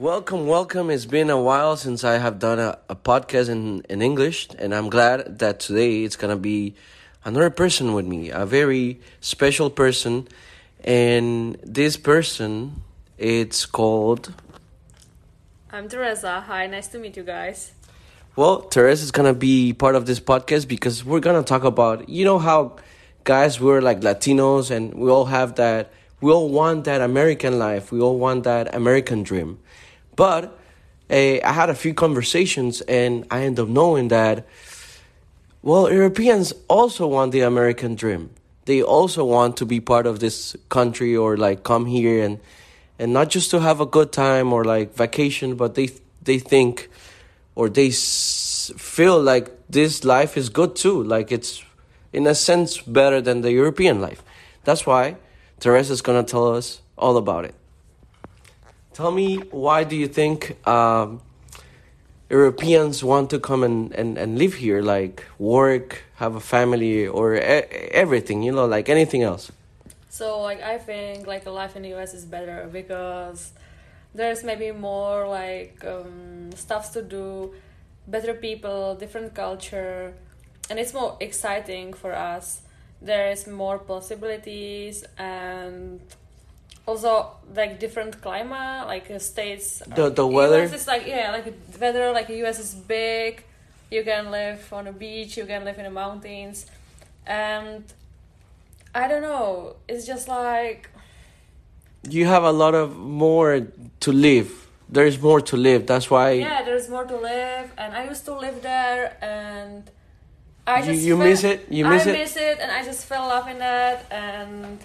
Welcome, welcome. It's been a while since I have done a, a podcast in, in English, and I'm glad that today it's gonna be another person with me, a very special person, and this person it's called. I'm Teresa. Hi, nice to meet you guys. Well, Teresa is gonna be part of this podcast because we're gonna talk about you know how guys we're like Latinos and we all have that we all want that American life we all want that American dream, but uh, I had a few conversations and I end up knowing that well Europeans also want the American dream. They also want to be part of this country or like come here and and not just to have a good time or like vacation, but they they think or they s- feel like this life is good too. Like it's in a sense better than the European life. That's why Teresa's gonna tell us all about it. Tell me why do you think um, Europeans want to come and, and, and live here, like work, have a family, or e- everything, you know, like anything else? So, like, I think like a life in the US is better because there's maybe more like um, stuffs to do, better people, different culture, and it's more exciting for us. There is more possibilities and also like different climate, like uh, states. The- the weather? US is like yeah, like the weather. Like US is big. You can live on a beach. You can live in the mountains, and I don't know. It's just like You have a lot of more to live. There's more to live. That's why yeah, there's more to live, and I used to live there, and I just you fe- miss it? You miss I it? miss it, and I just fell in love in that, and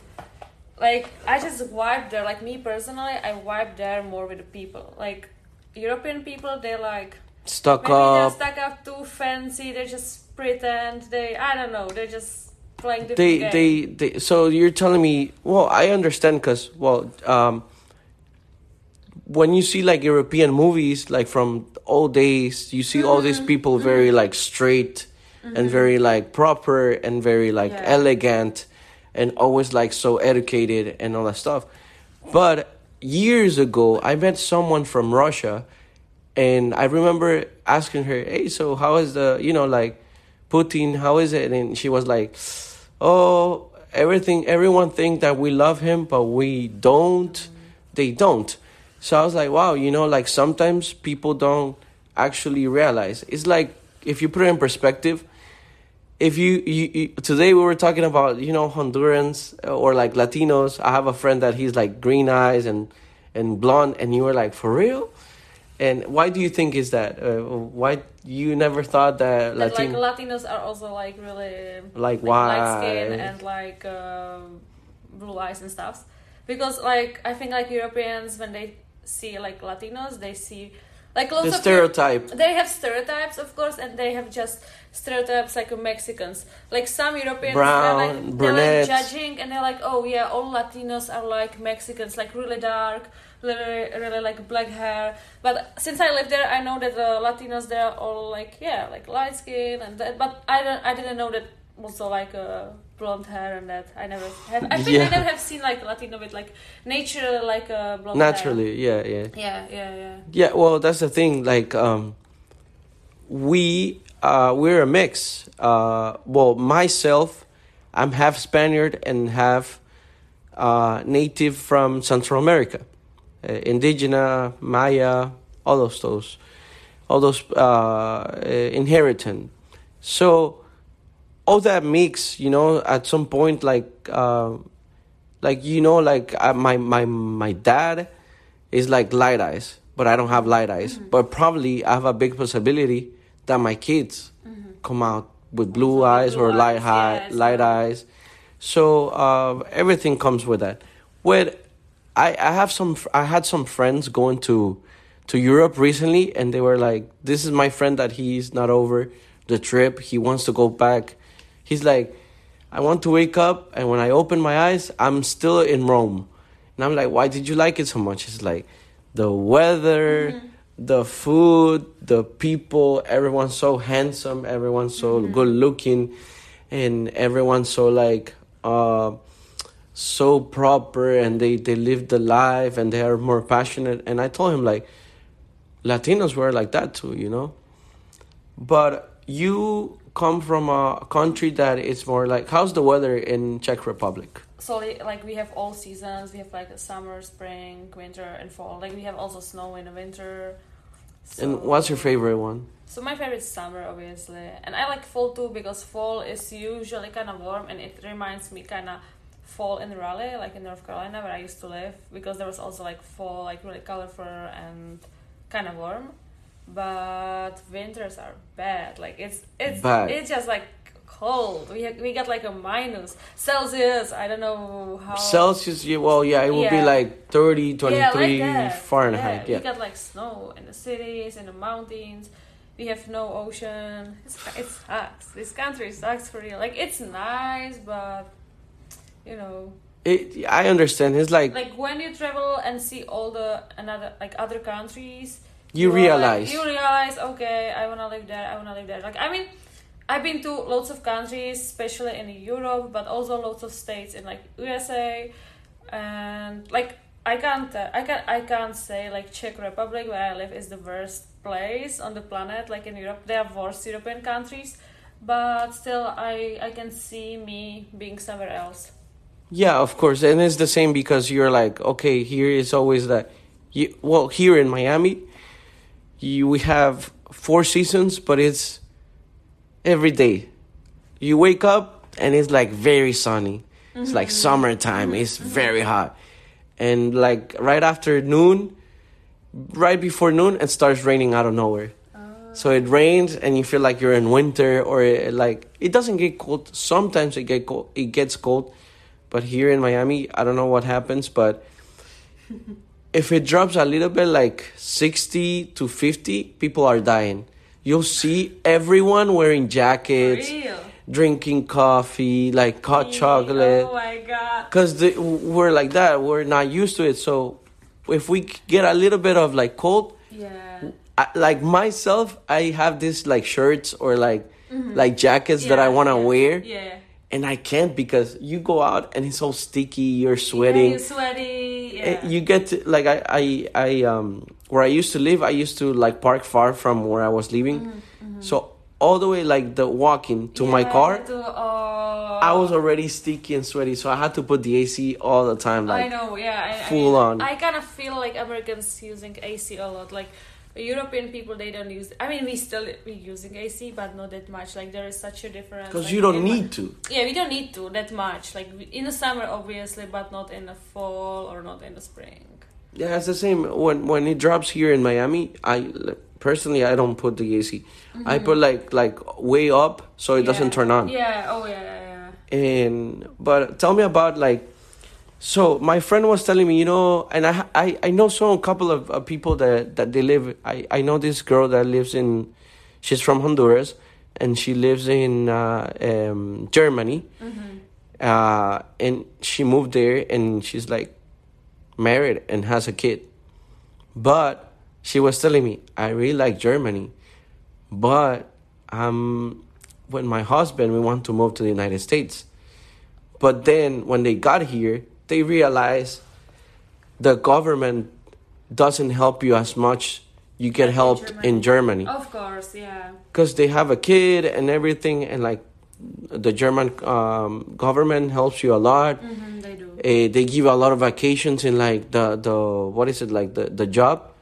like I just vibe there. Like me personally, I vibe there more with the people. Like European people, they like stuck maybe they're up. stuck up too fancy. They just pretend. They I don't know. They're just playing They, games. they, they. So you're telling me? Well, I understand because well, um, when you see like European movies, like from old days, you see all Mm-hmm. these people very like straight and very like proper and very like Yeah. elegant and always like so educated and all that stuff. But years ago, I met someone from Russia, and I remember asking her, "Hey, so how is the you know like Putin? How is it?" And she was like, "Oh, everything. Everyone think that we love him, but we don't. They don't." So I was like, "Wow, you know, like sometimes people don't actually realize. It's like if you put it in perspective." If you, you, you today we were talking about you know Hondurans or like Latinos. I have a friend that he's like green eyes and and blonde, and you were like for real. And why do you think is that? Uh, why you never thought that that like Latinos are also like really Like why light skin and like uh, blue eyes and stuff. Because like I think like Europeans when they see like Latinos they see like lots the of stereotype? they have stereotypes of course and they have just stereotypes like Mexicans. Like some Europeans Brown, they're like they're like judging and they're like oh yeah all Latinos are like Mexicans like really dark really really like black hair but since I live there I know that the Latinos they're all like yeah like light skin and that but I don't I didn't know that also like uh, blonde hair and that I never have I think Yeah. I never have seen like Latino with like nature like uh, blonde hair. Naturally, yeah, yeah. yeah yeah yeah Yeah, well, that's the thing. Like, um, we uh, we're a mix. Uh, well, myself, I'm half Spaniard and half uh, native from Central America, uh, Indigena, Maya, all those those, all those uh, inherited. So, all that mix, you know, at some point, like, uh, like you know, like uh, my my my dad is like light eyes, but I don't have light eyes. But probably I have a big possibility that my kids come out with blue eyes blue or light eyes, high, yes. light eyes. So uh, everything comes with that. With I I have some I had some friends going to to Europe recently, and they were like, "This is my friend that he's not over the trip. He wants to go back." He's like, "I want to wake up, and when I open my eyes, I'm still in Rome." And I'm like, "Why did you like it so much?" It's like the weather, the food, the people. Everyone's so handsome. Everyone's so good looking, and everyone's so like. Uh, so proper and they they live the life and they are more passionate and i told him like latinos were like that too you know but you come from a country that is more like how's the weather in czech republic? So like we have all seasons. We have like summer spring winter and fall. Like we have also snow in the winter. So, and what's your favorite one? So my favorite is summer obviously. And i like fall too because fall is usually kind of warm and it reminds me kind of fall in Raleigh, like in North Carolina, where I used to live, because there was also like fall, like really colorful and kind of warm. But winters are bad. Like it's it's bad. it's just like cold. We we got like a minus Celsius. I don't know how Celsius. Yeah, well, yeah, it would yeah. be like 30, 23 yeah, like Fahrenheit. Yeah, we got like snow in the cities, in the mountains. We have no ocean. It's, it sucks. This country sucks for real. Like it's nice, but you know it, I understand. It's like like when you travel and see all the another like other countries, you, you realize like, you realize okay, I wanna live there. I wanna live there. Like I mean, I've been to lots of countries, especially in Europe, but also lots of states in like USA, and like I can't uh, I can I can't say like Czech Republic where I live is the worst place on the planet. Like in Europe, there are worse European countries, but still I I can see me being somewhere else. Yeah, of course, and it's the same because you're like, okay, here is always that. You, well, here in Miami, you, we have four seasons, but it's every day. You wake up and it's like very sunny. Mm-hmm. It's like mm-hmm. summertime. Mm-hmm. It's very hot, and like right after noon, right before noon, it starts raining out of nowhere. Oh. So it rains and you feel like you're in winter, or it, like it doesn't get cold. Sometimes it get cold. It gets cold but here in Miami, I don't know what happens, but if it drops a little bit like 60 to 50, people are dying. You'll see everyone wearing jackets, drinking coffee, like hot chocolate. Oh my god. Cuz we're like that. We're not used to it. So if we get a little bit of like cold, yeah. I, like myself, I have this like shirts or like mm-hmm. like jackets yeah, that I want to yeah. wear. Yeah and I can't because you go out and it's all sticky. You're sweating. Yeah, you're sweaty. Yeah. You get to like I I I um where I used to live. I used to like park far from where I was living, mm-hmm, mm-hmm. so all the way like the walking to yeah, my car. To, uh, I was already sticky and sweaty, so I had to put the AC all the time. Like I know, yeah, I, full I, on. I kind of feel like Americans using AC a lot, like European people they don't use. I mean, we still we using AC, but not that much. Like there is such a difference. Because like, you don't need to. Yeah, we don't need to that much. Like in the summer, obviously, but not in the fall or not in the spring. Yeah, it's the same. When when it drops here in Miami, I personally I don't put the AC. Mm-hmm. I put like like way up so it yeah. doesn't turn on. Yeah. Oh yeah, yeah, yeah. And but tell me about like so my friend was telling me, you know, and I I, I know some couple of uh, people that that they live. I I know this girl that lives in, she's from Honduras, and she lives in uh, um, Germany, mm-hmm. uh, and she moved there, and she's like married and has a kid, but she was telling me I really like Germany, but um, when my husband we want to move to the United States, but then when they got here they realize the government doesn't help you as much you get like helped in Germany. in Germany. Of course, yeah. Because they have a kid and everything, and like the German um, government helps you a lot. Mm-hmm, they do. Uh, they give a lot of vacations in like the the what is it like the the job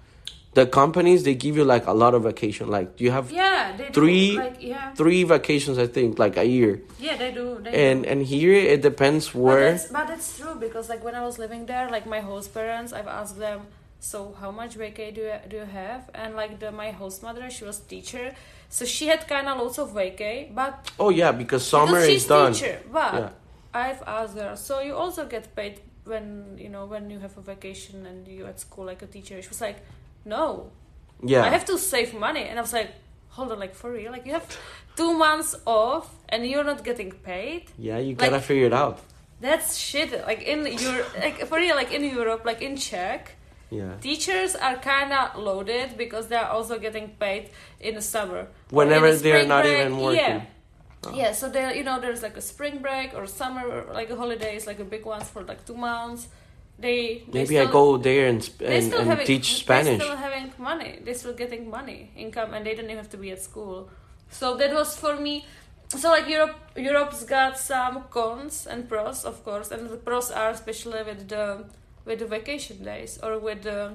the companies they give you like a lot of vacation like do you have yeah three like, yeah. three vacations i think like a year yeah they do they and do. and here it depends where but, but it's true because like when i was living there like my host parents i've asked them so how much vacay do you, do you have and like the my host mother she was teacher so she had kind of lots of vacay but oh yeah because summer because is done teacher, but yeah. i've asked her so you also get paid when you know when you have a vacation and you at school like a teacher she was like no. Yeah. I have to save money. And I was like, hold on, like for real? Like you have two months off and you're not getting paid? Yeah, you gotta like, figure it out. That's shit. Like in Europe, like for real, like in Europe, like in Czech, yeah. Teachers are kind of loaded because they're also getting paid in the summer. Whenever the they're not break, even working. Yeah. Oh. Yeah, so there, you know, there's like a spring break or summer, like a holidays, like a big ones for like two months. They they Maybe I go there and and, and having, teach Spanish. They're still having money. They're still getting money, income, and they don't even have to be at school. So that was for me. So like Europe, Europe's got some cons and pros, of course, and the pros are especially with the with the vacation days or with the.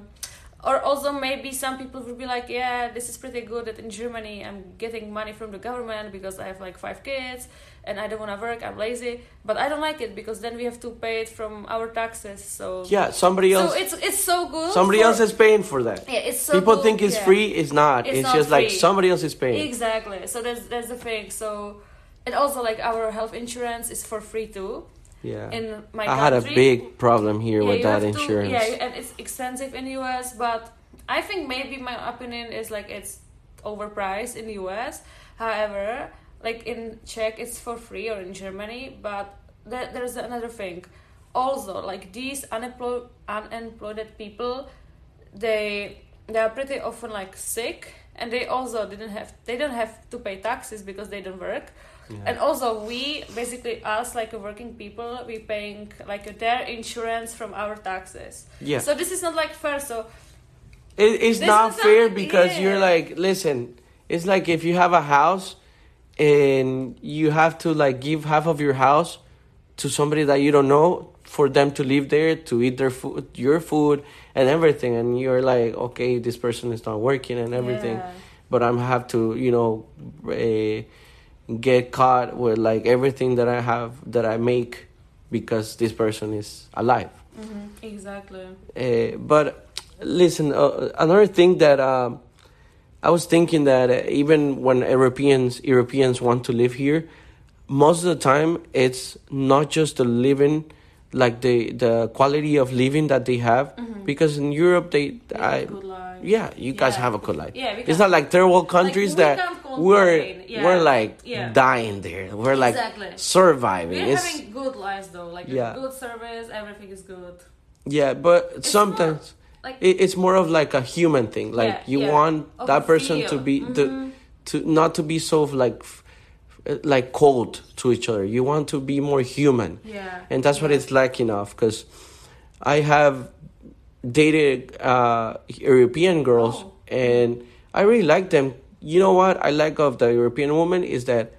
Or also maybe some people would be like, yeah, this is pretty good that in Germany I'm getting money from the government because I have like five kids and I don't want to work, I'm lazy. But I don't like it because then we have to pay it from our taxes. So Yeah, somebody else. so it's it's so good. somebody for- else is paying for that. Yeah, it's so People good, think it's yeah. free. It's not. It's It's, not just like somebody else is paying. Exactly. So that's that's the thing. So and also like our health insurance is for free too. Yeah. In my I had a big problem here Yeah, with that have to- insurance. yeah, and it's expensive in US, but I think maybe my opinion is like it's overpriced in the US. However, like in Czech it's for free or in Germany, but there, there's another thing. Also, like these unemployed unemployed people, they they are pretty often like sick and they also didn't have they don't have to pay taxes because they don't work Yeah. and also we basically us like working people we paying like their insurance from our taxes yeah. so this is not like fair so It, it's not fair not- because yeah. you're like, listen, it's like if you have a house and you have to like give half of your house to somebody that you don't know for them to live there to eat their food, your food and everything, and you're like, okay, this person is not working and everything, Yeah. but I'm have to, you know, uh, get caught with like everything that I have that I make because this person is alive. Mhm, exactly Uh, but listen, uh, another thing that um, I was thinking that uh, even when Europeans Europeans want to live here, most of the time it's not just the living, like the the quality of living that they have, because in Europe they, They have I, a good life. yeah, you guys have a good life. Yeah, it's not like third world countries we that we're yeah. we're like Yeah. dying there. We're like Exactly. surviving. we're It's having good lives though like Yeah. good service everything is good yeah, but It's sometimes. Like it, it's more of like a human thing. Like Yeah, you yeah. want Of that person to be Mhm. the to not to be so like like cold to each other. You want to be more human. Yeah. And that's what it's lacking of because i have dated uh european girls Oh. and i really like them. You know what i like of the european woman is that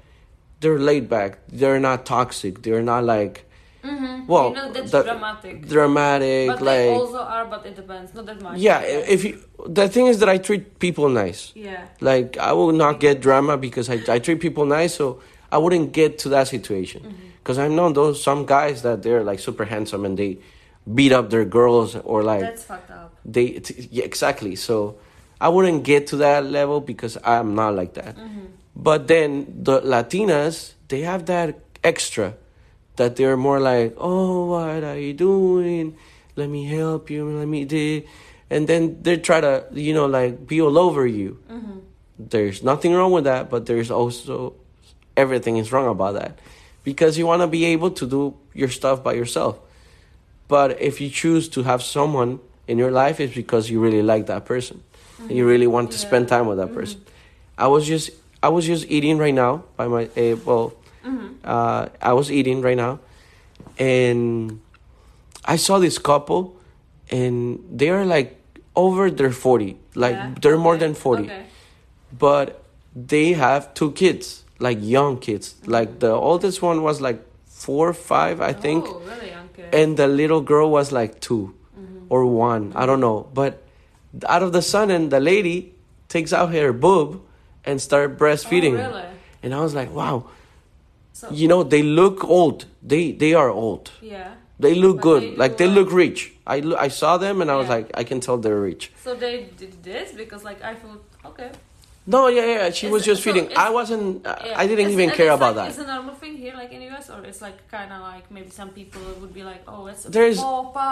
they're laid back. They're not toxic. They're not like Mhm. well you know that's dramatic. dramatic but like they also are but it depends. Not that much yeah. if you the thing is that i treat people nice. Yeah. Like i will not get drama because i, I treat people nice so i wouldn't get to that situation. Mm-hmm. because i know those some guys that they're like super handsome and they beat up their girls or like that's fucked up. they t- yeah, exactly. So i wouldn't get to that level because i'm not like that. Mm-hmm. but then the latinas they have that extra that they're more like oh what are you doing? Let me help you. Let me do and then they try to you know like be all over you. Mm-hmm. there's nothing wrong with that but there's also everything is wrong about that. Because you want to be able to do your stuff by yourself. But if you choose to have someone in your life it's because you really like that person. And you really want to Yeah. spend time with that person. I was just i was just eating right now by my uh, well Mm-hmm. uh, i was eating right now. And i saw this couple and they are like over their 40 like Yeah? they're more than 40 okay. but they have two kids like young kids. Like the oldest one was like four or five i think. Oh, really okay and the little girl was like 2 Mm-hmm. or one. I don't know. But out of the sun and the lady takes out her boob and start breastfeeding. Oh, really? And i was like wow so you know they look old. They they are old. Yeah. They look But good. they like they look rich. I lo- i saw them and i was like i can tell they're rich. So they did this because like i thought okay. No yeah yeah she was just so feeding. i wasn't Yeah. i didn't It's- even care about like, that. It's a normal thing here, like in US, or it's like kind of like maybe some people would be like, "Oh, it's a There's- popa.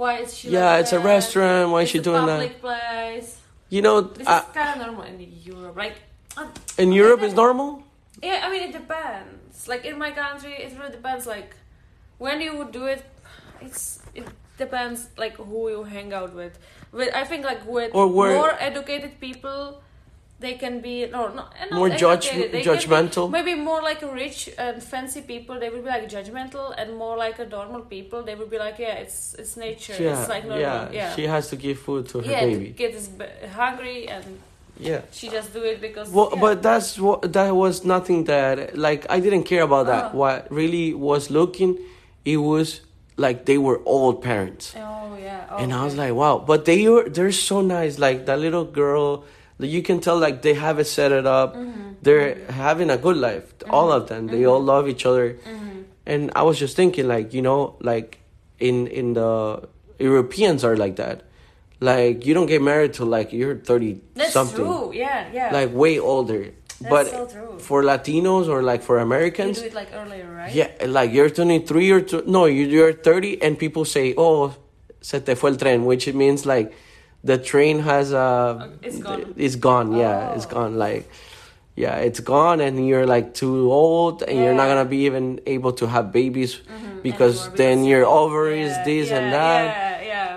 Why is she? Yeah, like it's a restaurant, why is she doing that?" public place. you know This is kind of normal in Europe, like. in europe is normal Yeah, I mean it depends. Like in my country, it really depends. Like when you would do it, it's it depends like who you hang out with. With I think like with more educated people, they can be no, no not More judge-. Be judgmental? maybe more like rich and fancy people. They would be like judgmental, and more like a normal people. They would be like, yeah, it's it's nature. Yeah, it's like normal. yeah, Yeah, She has to give food to her yeah. baby. Kid is hungry, and Yeah. she just do it because. Well, yeah. but that's what that was nothing that like I didn't care about that. Oh. What really was looking, it was like they were old parents, Oh yeah. Oh, and I was okay. like, wow. But they were they're so nice. Like that little girl, that you can tell like they have it set it up. Mhm. They're having a good life. All Mhm. of them. They all love each other. Mhm. And I was just thinking, like you know, like in in the Europeans are like that. Like you don't get married till like you're thirty That's something, true. Yeah, yeah. like way older. That's but so true. for Latinos or like for you Americans, do it like earlier, right? yeah, like you're 23 or two, no, you- you're 30, and people say, "Oh, se te fue el tren," which it means like the train has uh, it's gone. It's gone. Yeah, it's Oh. gone. Like, yeah, it's gone, and you're like too old, and you're not gonna be even able to have babies Mhm, because anymore, then because- your ovaries yeah, this yeah, and that.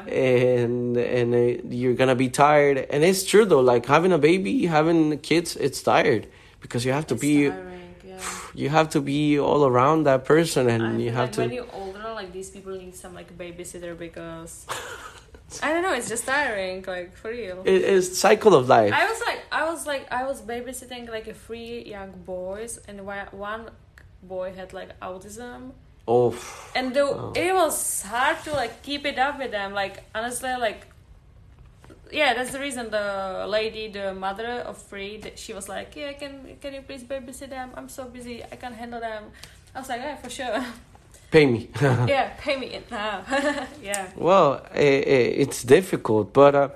Yeah. And and uh, you're gonna be tired, and it's true though. Like having a baby, having kids, it's tired because you have to It's be tiring, yeah. you have to be all around that person and I you have like to when you're older, like these people need some like babysitter because I don't know, it's just tiring, like for real. it is cycle of life I was like, I was like, I was babysitting like a three young boys, and one boy had like autism, oh and the, Oh. it was hard to like keep it up with them. Like honestly, like yeah, that's the reason the lady, the mother of three, that she was like, yeah, can can you please babysit them? I'm so busy, I can't handle them. I was like, yeah, for sure. pay me yeah, pay me now. yeah. well eh, eh, it's difficult but uh,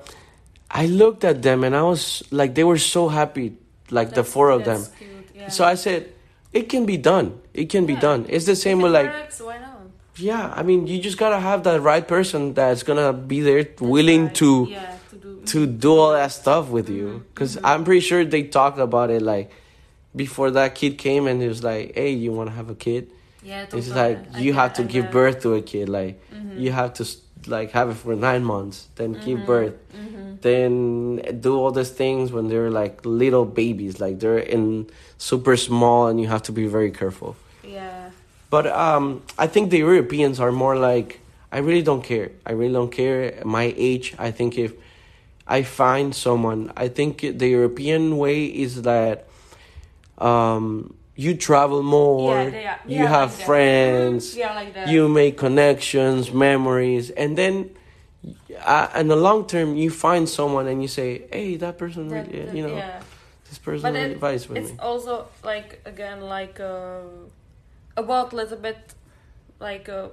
i looked at them and i was like they were so happy like the four of them Cute, yeah. so i said it can be done it can be done it's the same with it like works, why not? yeah i mean you just gotta have that right person that's gonna be there willing Right, to yeah, to do to do all that stuff with you because mhm. i'm pretty sure they talked about it like before that kid came and it was like hey you want to have a kid Yeah, It's like you have to give birth to a kid. Like Mhm. you have to like have it for nine months, then give Mhm, birth, mhm. then do all these things when they're like little babies, like they're in super small, and you have to be very careful. But um, I think the Europeans are more like I really don't care. I really don't care. My age, I think if I find someone, I think the European way is that um, you travel more, yeah, they are. you have like friends, Yeah, like that. you make connections, memories, and then uh, in the long term, you find someone and you say, "Hey, that person, That- really, that- you know, yeah. this person But it- with it's me." also like again like uh, about a little bit like uh,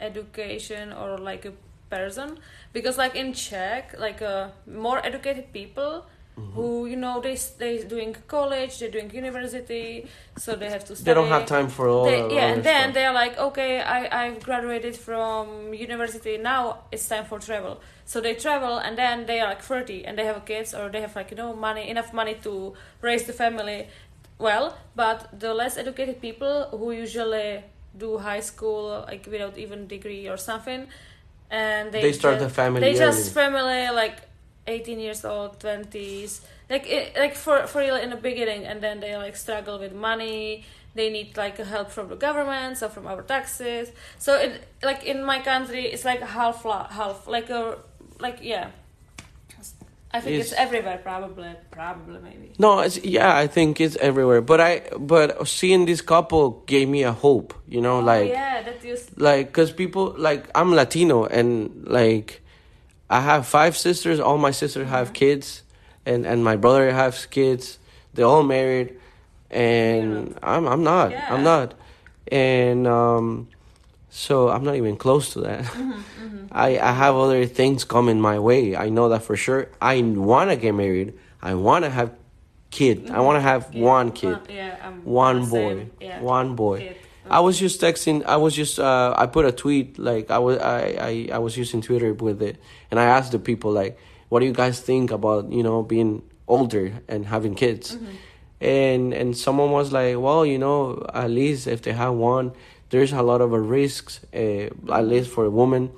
education or like a person because like in Czech like uh, more educated people Mm-hmm. who you know they they doing college they're doing university so they have to study They don't have time for all. They- that yeah and then stuff. they're like okay I, i've graduated from university now it's time for travel so they travel and then they are like 30 and they have kids or they have like you know money enough money to raise the family well but the less educated people who usually do high school like without even degree or something and they, They start just, the family they just family like 18 years old 20s like it, like for for real in the beginning and then they like struggle with money. They need like help from the government so from our taxes. So it like in my country it's like half half like a like yeah i think it's, It's- everywhere probably probably maybe No, it's, yeah, I think it's everywhere. But I, but seeing this couple gave me a hope. You know, oh, like, yeah that you like, cause people like I'm Latino and like I have five sisters. All my sisters have Mhm. kids, and and my brother has kids. They're all married, and I'm I'm not. Yeah. I'm not, and um, so I'm not even close to that. Mm-hmm, I, I have other things coming my way. I know that for sure. I want to get married. I want to have kid. I want to have Yeah, one kid, yeah one boy, yeah one boy. I was just texting. I was just. Uh, I put a tweet like I was. I, I I was using Twitter with it, and I asked the people like, "What do you guys think about you know being older and having kids?" Mhm. and and someone was like, well, you know, at least if they have one, there's a lot of a risks, uh, at least for a woman.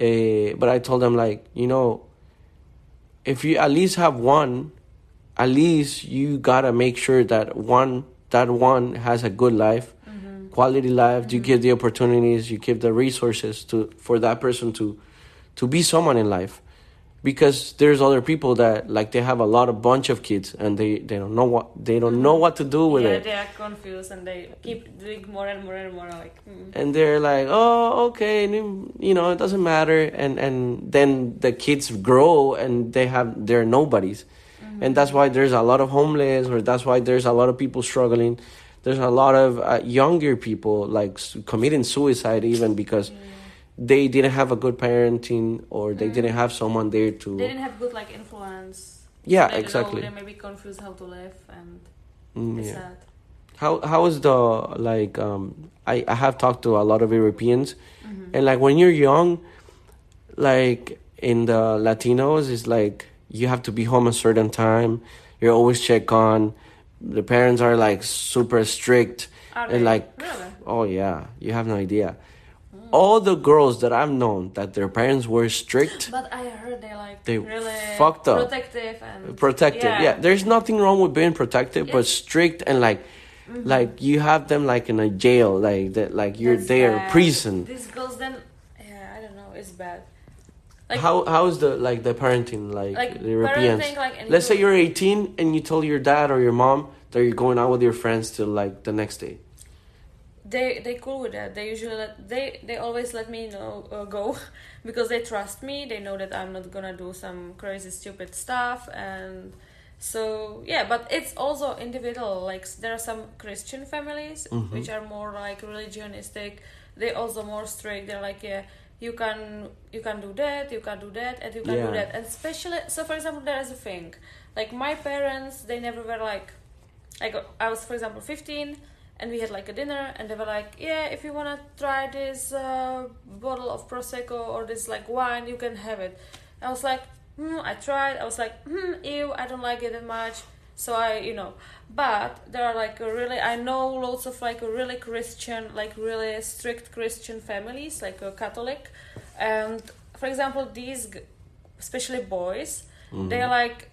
Uh, but I told them like, you know, if you at least have one, at least you gotta make sure that one that one has a good life, Mm-hmm. quality life. You give the opportunities, you give the resources to for that person to to be someone in life. Because there's other people that like they have a lot of bunch of kids and they, they don't know what they don't know what to do with yeah, it. they are confused and they keep doing more and more and more. Like, mm. and they're like, "Oh, okay, you know, it doesn't matter." And and then the kids grow and they have they're nobodies, and that's why there's a lot of homeless, or that's why there's a lot of people struggling. There's a lot of uh, younger people like committing suicide even because they didn't have a good parenting or they didn't have someone there to. they didn't have good like influence. Yeah, they exactly. Know, they may be confused how to live and Mm, yeah. sad. How how is the like um I I have talked to a lot of Europeans Mm-hmm. and like when you're young like in the Latinos it's like you have to be home a certain time you're always check on the parents are like super strict Are and they? like Really? oh yeah you have no idea all the girls that I've known that their parents were strict But I heard they like They really fucked up. protective and protective yeah. there's nothing wrong with being protective but strict and like mm-hmm. like you have them like in a jail like that like you're That's there bad. prison These girls then, yeah, I don't know, it's bad. Like, how how is the like the parenting like, like the Europeans parenting, like, let's say you're 18 and you tell your dad or your mom that you're going out with your friends till like the next day they they cool with that. They usually let they they always let me know uh, go because they trust me. They know that I'm not gonna do some crazy stupid stuff and. So yeah, but it's also individual. Like there are some Christian families Mhm. which are more like religionistic. They also more strict. They're like yeah, you can you can do that, you can do that, and you can Yeah. do that. And especially so, for example, there is a thing. Like my parents, they never were like, like I was for example fifteen, and we had like a dinner, and they were like, yeah, if you wanna try this uh, bottle of prosecco or this like wine, you can have it. I was like, hmm, I tried. I was like, hmm, ew, I don't like it that much. So I, you know, but there are like a really, I know lots of like a really Christian, like really strict Christian families, like a Catholic, and for example, these, especially boys, they're like,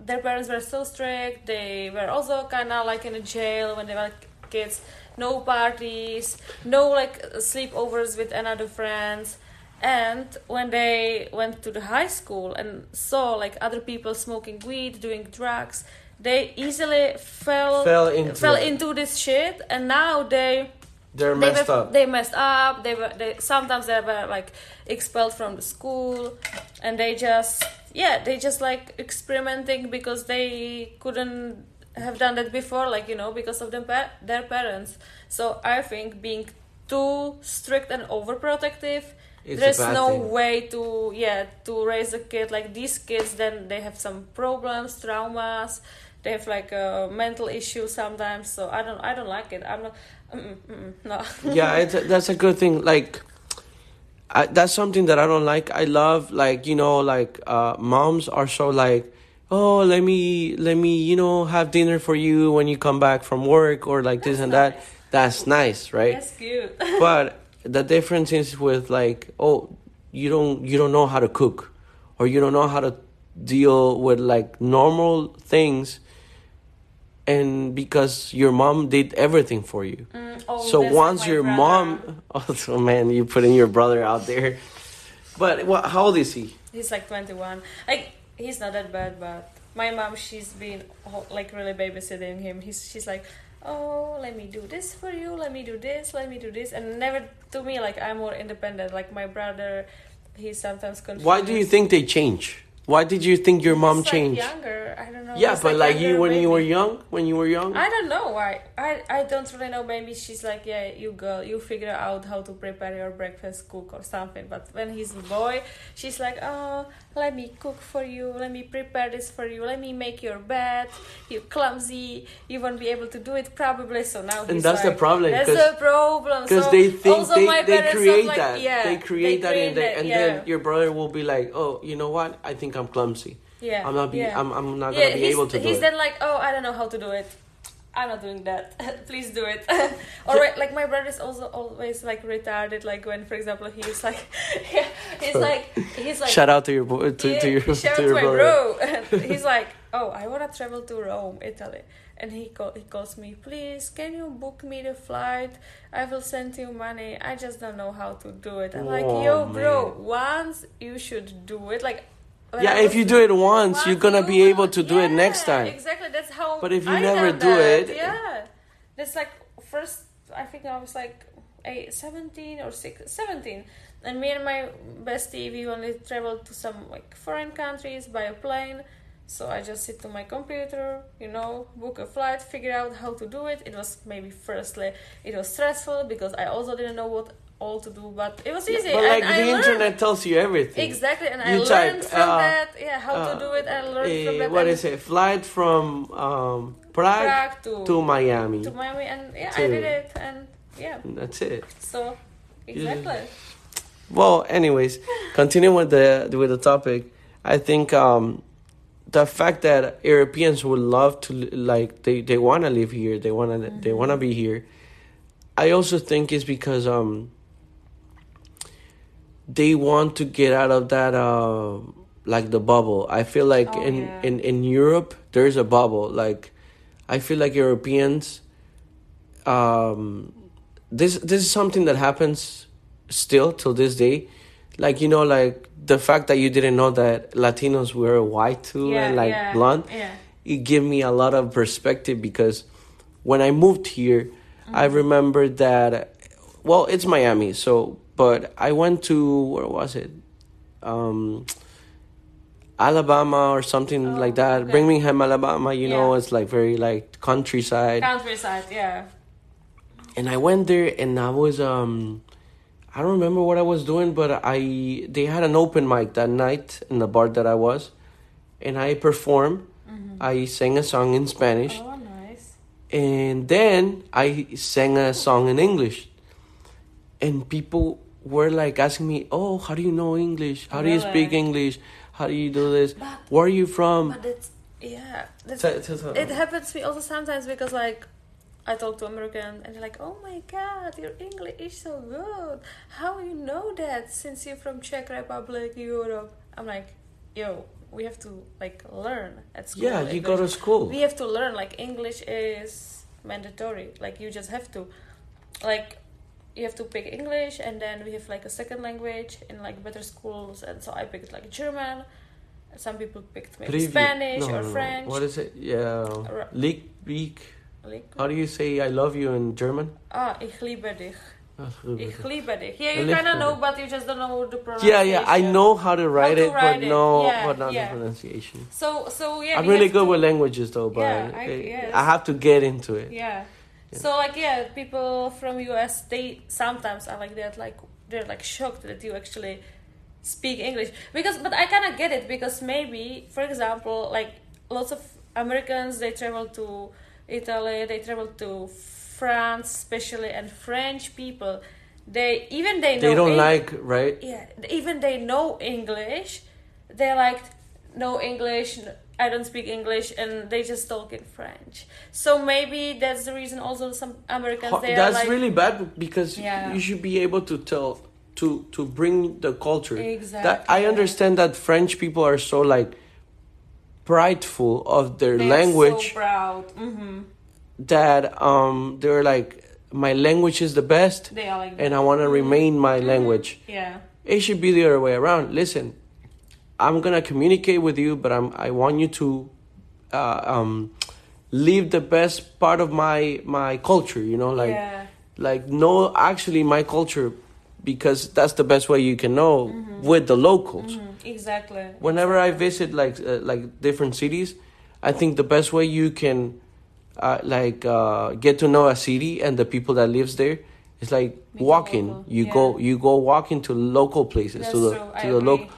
their parents were so strict. They were also kind of like in a jail when they were like, kids. No parties, no like sleepovers with another friends. And when they went to the high school and saw like other people smoking weed, doing drugs, they easily fell Fell into fell it. into this shit. And now they they're they messed were, up They messed up. They were. They sometimes they were like expelled from the school, and they just yeah they just like experimenting because they couldn't have done that before, like you know because of them pa- their parents. So I think being too strict and overprotective. It's There's no thing. way to yeah to raise a kid like these kids. Then they have some problems, traumas. They have like a mental issues sometimes. So I don't I don't like it. I'm not. Mm-mm, mm-mm, no. yeah it's a, that's a good thing like I, that's something that i don't like i love like you know like uh moms are so like oh let me let me you know have dinner for you when you come back from work or like this That's and that that's nice right That's cute. but the difference is with like oh you don't you don't know how to cook or you don't know how to deal with like normal things and because your mom did everything for you Mm, oh, so once your brother. mom oh so man you putting your brother out there but what how old is he He's like 21. Like he's not that bad, but my mom, she's been like really babysitting him. He's she's like, oh, let me do this for you. Let me do this. Let me do this, and never to me like I'm more independent. Like my brother, he sometimes confused. why do you think they change why did you think your mom He's, like, changed younger. I don't know. yeah but like you younger when you were young when you were young I don't know why. I I don't really know. Maybe she's like, yeah, you girl, you figure out how to prepare your breakfast, cook or something. But when he's a boy, she's like, oh, let me cook for you. Let me prepare this for you. Let me make your bed. You clumsy. You won't be able to do it probably. So now he's And that's the problem, That's the problem. because so they think also they, my they create like, that Yeah, they create that in create there and yeah. then your brother will be like oh you know what i think i'm clumsy yeah, i'm not be yeah. I'm, I'm not gonna be able to do he's it then like, oh, I don't know how to do it. I'm not doing that. Please do it. or right, like my brother is also always like retarded. Like when, for example, he's like, yeah, he's like, he's like. shout out to your bo- to, yeah, to your shout to your my brother bro. he's like, oh, I wanna travel to Rome, Italy, and he call, he calls me, please, can you book me the flight? I will send you money. I just don't know how to do it. I'm like, Oh, yo, bro, once you should do it. Like, when yeah, if you do it once, once you're gonna be able to do it next time. Exactly, that's how. But if you I never do that. it- yeah, that's like first. I think I was like eight, 17 or six, 17. and me and my bestie we only traveled to some like foreign countries by a plane. So I just sit to my computer, you know, book a flight, figure out how to do it. It was maybe firstly it was stressful because I also didn't know what all to do, but it was easy. But and like I the learned. internet tells you everything. Exactly, and I You learned from uh, that. Yeah, how uh, to do it. I learned Eh, from that. what and is it? Flight from um, Prague, Prague to to Miami. to Miami, and yeah, To- I did it, and yeah, That's it. so exactly. Well, anyways, continue with the with the topic. I think um, the fact that Europeans would love to like they, they want to live here, they want to they want to be here. I also think it's because um they want to get out of that uh, like the bubble. I feel like Oh, in, yeah. in in Europe there's a bubble. Like I feel like Europeans um this this is something that happens still till this day. Like you know like the fact that you didn't know that Latinos were white too Yeah, and like yeah, blonde Yeah. it gave me a lot of perspective because when I moved here, I Mm-hmm. remember that well, it's Miami, so but I went to where was it? Um Alabama or something Oh, like that. okay. Birmingham, Alabama, you know, it's like very like countryside. Countryside, yeah. And I went there and I was um I don't remember what I was doing, but I they had an open mic that night in the bar that I was and I performed. I sang a song in Spanish Oh, nice. and then I sang a song in English, and people were like asking me, "Oh, how do you know English? How do you speak English? How do you do this? But- Where are you from?" But it's yeah, Tell- tell- tell- it happens to me also sometimes because like I talk to American and they're like, "Oh my God, your English is so good. How you know that? Since you're from Czech Republic, Europe." I'm like, "Yo, we have to like learn at school." yeah, you go to school. We have to learn. Like English is mandatory. Like you just have to, like." You have to pick English, and then we have like a second language in like better schools. And so I picked like German. Some people picked maybe Spanish no, or no, no. French. What is it? Yeah, Liek. Like, How do you say "I love you" in German? ah, ich liebe dich. Ich liebe dich. Yeah, you kind of know, but you just don't know the pronunciation. Yeah, yeah, I know how to write to it, but it. no, Yeah, but not yeah. the pronunciation. So, so yeah. I'm really good to- with languages though, but Yeah, I- I, yes. I have to get into it. Yeah. Yeah. So like yeah, people from US they sometimes are like that, like they're like shocked that you actually speak English because but I kind of get it because maybe for example like lots of Americans they travel to Italy, they travel to France especially and French people they even they know They don't Eng- like, right? yeah even they know english they like no english i don't speak english and they just talk in french so maybe that's the reason also some americans they That's are like really bad because Yeah. you should be able to tell to to bring the culture. That I understand that French people are so like prideful of their they're language so proud hmm that um they're like my language is the best they are like and I want to remain my language. yeah It should be the other way around. Listen, I'm gonna communicate with you, but I'm I want you to uh, um leave the best part of my my culture. You know, like yeah like know actually my culture because that's the best way you can know Mm-hmm. with the locals. Mhm, exactly Whenever I visit like uh, like different cities, I think the best way you can uh, like uh, get to know a city and the people that lives there is like walking. You yeah. go you go walking to local places that's to the true to I the local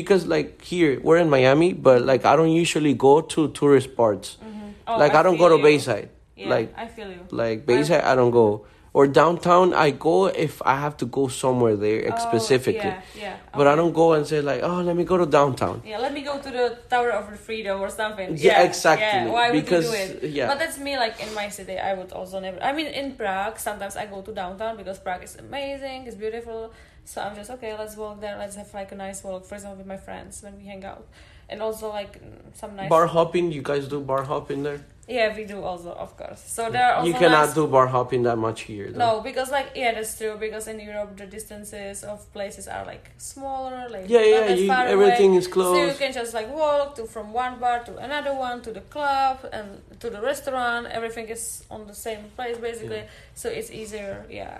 because like here we're in Miami, but like I don't usually go to tourist parts. Mhm. Oh, like I, don't go to you. Bayside. yeah, like i feel you like Bayside, I don't go. Or downtown, I go if I have to go somewhere there Oh, specifically. yeah, yeah But I don't go and say like, oh, let me go to downtown. Yeah, let me go to the Tower of Freedom or something. Yeah, Yeah, exactly. Yeah, why Because, would you do it? yeah. But that's me. Like in my city, I would also never. I mean, in Prague, sometimes I go to downtown because Prague is amazing, it's beautiful. So I'm just okay. Let's walk there. Let's have like a nice walk, for example, with my friends when we hang out. and also like some nice Bar hopping, you guys do bar hopping there? Yeah, we do also, of course. So there are also You cannot nice- do bar hopping that much here. Though. No, because like yeah, that's true. Because in Europe, the distances of places are like smaller, like Yeah, yeah, you, everything away. is So you can just like walk to from one bar to another one to the club and to the restaurant. Everything is on the same place basically, so it's easier. Yeah.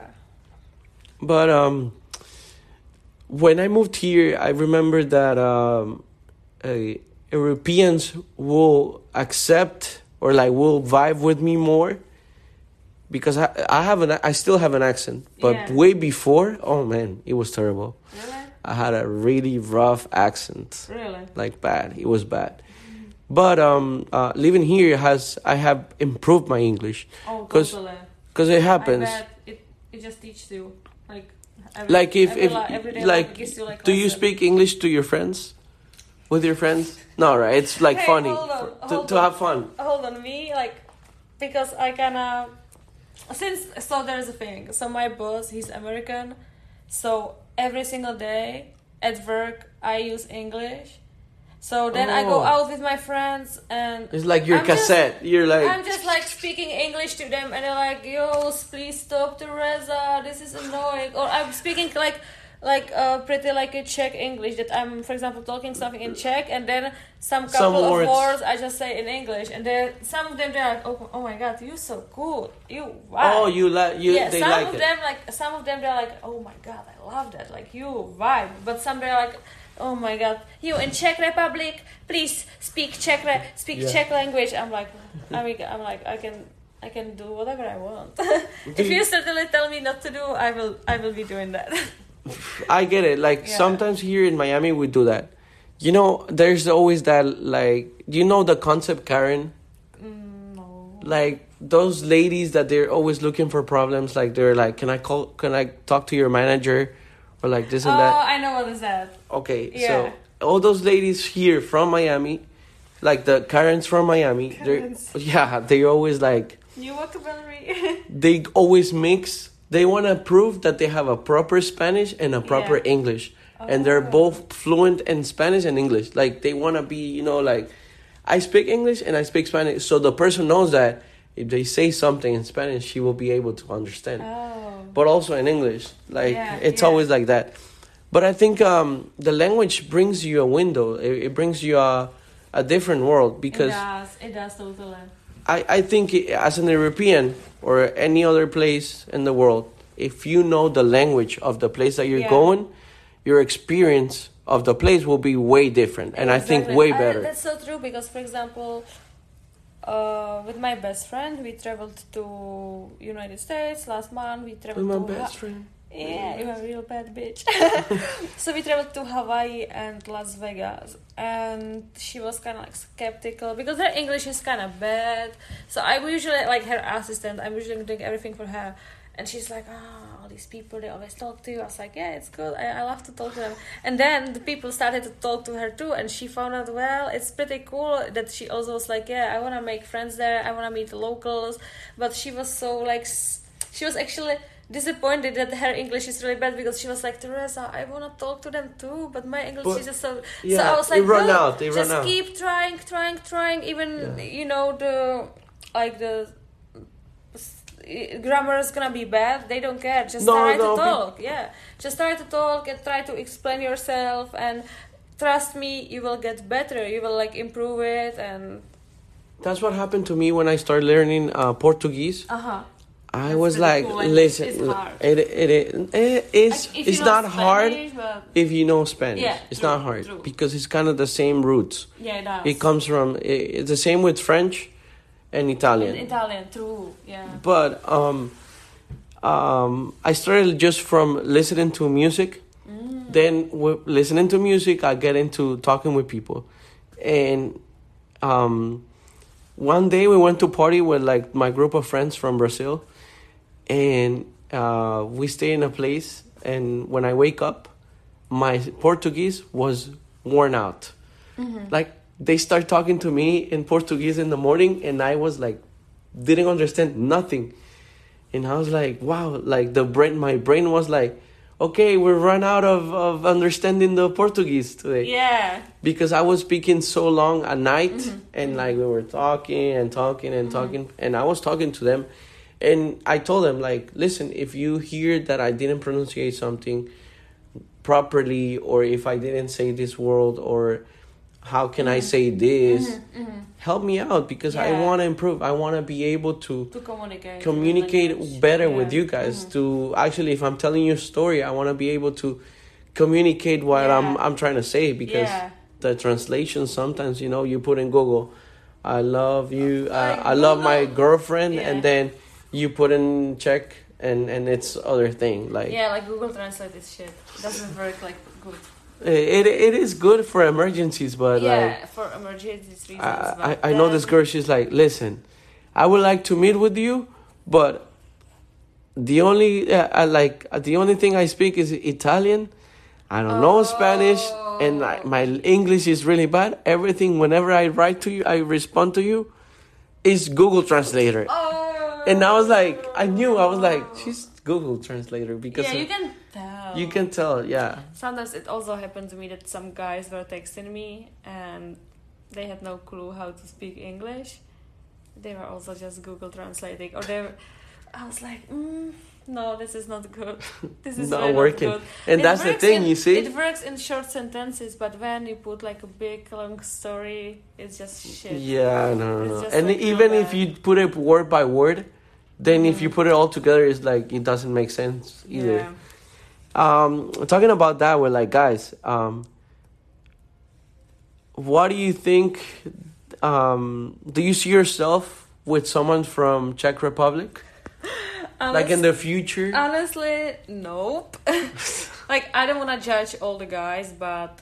But um, when I moved here, I remember that um, uh, Europeans will accept or like will vibe with me more because I I have an I still have an accent, but Yeah. way before, oh man, it was terrible. Really? I had a really rough accent, Really? like bad. It was bad. But um, uh, living here has I have improved my English Oh, because it happens. It it just teaches you like. Every, Like if every, if like, life like do you speak English to your friends? With your friends? No, right? It's like Hey, funny hold on, for- to hold to on. have fun. hold on me like because i kind of since so there's a thing so my boss he's american so every single day at work i use english so then i go Oh. out with my friends and It's like your I'm just- cassette. You're like i'm just like speaking english to them and they're like yo please stop teresa this is annoying or i'm speaking like like uh, pretty like a Czech English that I'm, for example, talking something in Czech and then some Some couple of words. words I just say in English and then some of them they're like, oh, oh my god, you're so cool, you wow. oh, you like you yeah, they some like of it. them like some of them they're like, oh my god, I love that, like you vibe. But some they're like, oh my god, you in Czech Republic, please speak Czech, re- speak Yeah. Czech language. I'm like, I mean, I'm like, I can. I can do whatever I want. If you- suddenly tell me not to do, I will. I will be doing that. I get it. Like Yeah. sometimes here in Miami we do that. You know, there's always that like do you know the concept Karen? Mm, no. Like those ladies that they're always looking for problems. Like they're like, can I call? Can I talk to your manager? Or like this Oh, and that. Oh, I know what is that. Okay, Yeah. so all those ladies here from Miami, like the Karens from Miami, Karens. they're yeah, they always like New vocabulary. they always mix. They want to prove that they have a proper Spanish and a proper Yeah. English, and they're Oh. both fluent in Spanish and English. Like they want to be, you know, like I speak English and I speak Spanish, so the person knows that if they say something in Spanish, she will be able to understand Oh. but also in English. Like Yeah, it's yeah. always like that. But I think um, the language brings you a window. It, it brings you a a different world because it does. It does totally. I I think i- as an European or any other place in the world, if you know the language of the place that you're Yeah. going, your experience of the place will be way different, and I think Exactly. way I- better. that's so true because, for example, uh, with my best friend, we traveled to United States last month. We traveled With my to best Ha- friend. Yeah, you're a real bad bitch. so we traveled to Hawaii and Las Vegas, and she was kind of like skeptical because her English is kind of bad. So I usually like her assistant. I'm usually doing everything for her, and she's like, "Ah, all these people they always talk to you." I was like, "Yeah, it's good. I, I love to talk to them." And then the people started to talk to her too, and she found out well, it's pretty cool that she also was like, "Yeah, I want to make friends there. I want to meet the locals," but she was so like, she was actually disappointed that her English is really bad because she was like, Teresa, I want to talk to them too, but my English But- is just so. so Yeah, I was like, run "Girl, out. Just run out. keep trying, trying, trying. Even Yeah. you know the like the grammar is gonna be bad. They don't care. Just No, try no, to be- talk. Yeah, just try to talk and try to explain yourself and. Trust me, you will get better. You will like improve it and That's what happened to me when I started learning uh, Portuguese. uh huh. I That's was like, cool, listen, it's hard. it it it, it is Like, it's not hard Spanish, but- if you know Spanish. Yeah, it's true, not hard true. because it's kind of the same roots. Yeah, it does. It comes from it, it's the same with French and Italian. In Italian, true. Yeah. but um, um, I started just from listening to music. Mm. Then with listening to music, I get into talking with people, and um, one day we went to party with like my group of friends from Brazil, and uh, we stay in a place. And when I wake up, my Portuguese was worn out. Mm-hmm. Like they start talking to me in Portuguese in the morning, and I was like, didn't understand nothing, and I was like, wow, like the brain, my brain was like, okay, we run out of, of understanding the Portuguese today. Yeah. Because I was speaking so long at night Mm-hmm. and like we were talking and talking and talking and I was talking to them and I told them like, listen, if you hear that I didn't pronunciate something properly or if I didn't say this word or how can I say this, help me out because I Mm-hmm. Want to improve. I want to be able to To communicate. communicate better Yeah. with you guys Mhm. to actually if i'm telling you a story i want to be able to communicate what i'm i'm trying to say because Yeah. the translation sometimes you know you put in google i love you uh, i love my girlfriend Yeah. and then you put in Czech and and it's other thing like Yeah, like Google Translate is shit. Doesn't work like good. It, it is good for emergencies but yeah, like for emergencies reasons. I, I, I know this girl she's like listen i would like to meet with you but the only uh, I like uh, the only thing i speak is italian i don't know spanish and I, my english is really bad everything whenever i write to you i respond to you is google translator Oh. and i was like i knew i was like she's google translator because Yeah, you can tell. you can tell yeah Sometimes it also happened to me that some guys were texting me and they had no clue how to speak English. They were also just Google translating, or they. Were, I was like, mm, no, this is not good. This is Not working. Not and It that's the thing in- you see It works in short sentences, but when you put like a big long story, it's just shit. Yeah, no, no, no. And like, even if you put it word by word, then if Mhm. you put it all together, it's like it doesn't make sense either. Yeah. Um, talking about that, we're like, guys, um, what do you think? Um, do you see yourself with someone from Czech Republic, like in the future? Honestly, nope. like I don't want to judge all the guys, but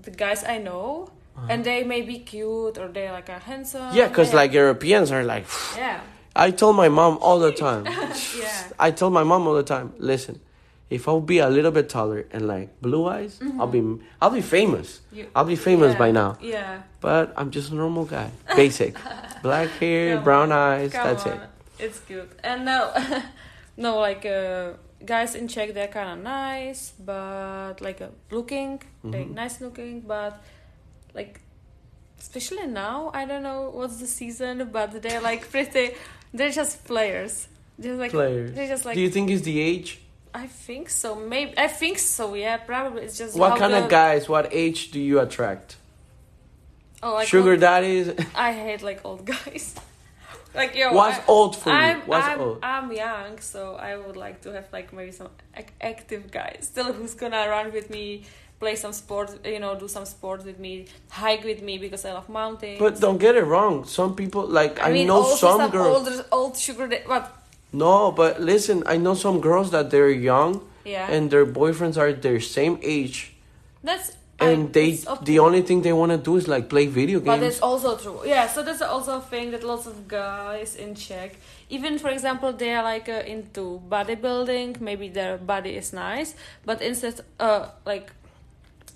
the guys I know, and they may be cute or they like are handsome. yeah, because like Europeans are like. yeah, I told my mom all the time. yeah, I tell my mom all the time. Listen, if I'll be a little bit taller and like blue eyes, I'll be I'll be famous. You- I'll be famous yeah, by now. Yeah, But I'm just a normal guy, basic, black hair, Come brown on, eyes. come that's on. it. It's good. And no, no, like uh, guys in Czech, they're kind of nice, but like uh, looking, they Mhm. nice looking, but like especially now, I don't know what's the season, but they're like pretty. They're just players. They're like Players. They're just like Do you think it's the age? I think so. Maybe I think so. Yeah, probably. It's just What kind the- of guys? What age do you attract? Oh, like Sugar old- daddies. I hate like old guys. like yo. What's I- old for you? I'm, What's I'm, old? I'm young, so I would like to have like maybe some ac- active guys still who's gonna run with me, play some sports, you know, do some sports with me, hike with me because I love mountains. But don't get it wrong. Some people like I, mean, know some, girls. older, old sugar. What? No, but listen, I know some girls that they're young Yeah, and their boyfriends are their same age, that's and I, they the only thing they want to do is like play video games. But it's also true. Yeah, so that's also a thing that lots of guys in Czech, even for example, they are like uh, into bodybuilding. Maybe their body is nice, but instead, uh, like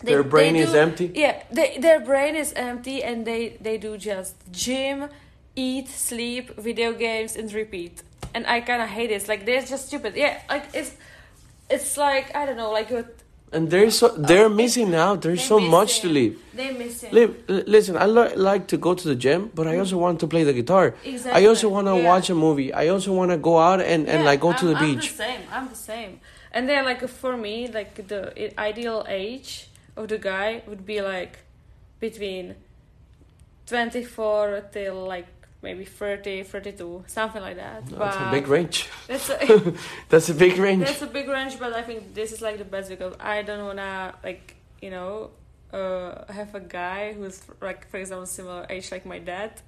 they- Their brain they is empty. Yeah, they, their brain is empty, and they they do just gym, eat, sleep, video games, and repeat. And I kind of hate it. It's like they're just stupid. Yeah, like it's it's like I don't know, like a, And they're so they're oh, missing out. There's so much to live. they miss it. Live, listen. I li- like to go to the gym, but I also want to play the guitar. Exactly. I also want to Yeah. watch a movie. I also want to go out and, and Yeah, like go to I'm, the I'm beach. the same. I'm the same. And they're like for me, like the ideal age of the guy would be like between 24 till like maybe 30, 32, something like that. That's a big range. That's a, That's a big range. that's a big range, but I think this is like the best because I don't wanna like you know uh, have a guy who's like for example similar age like my dad.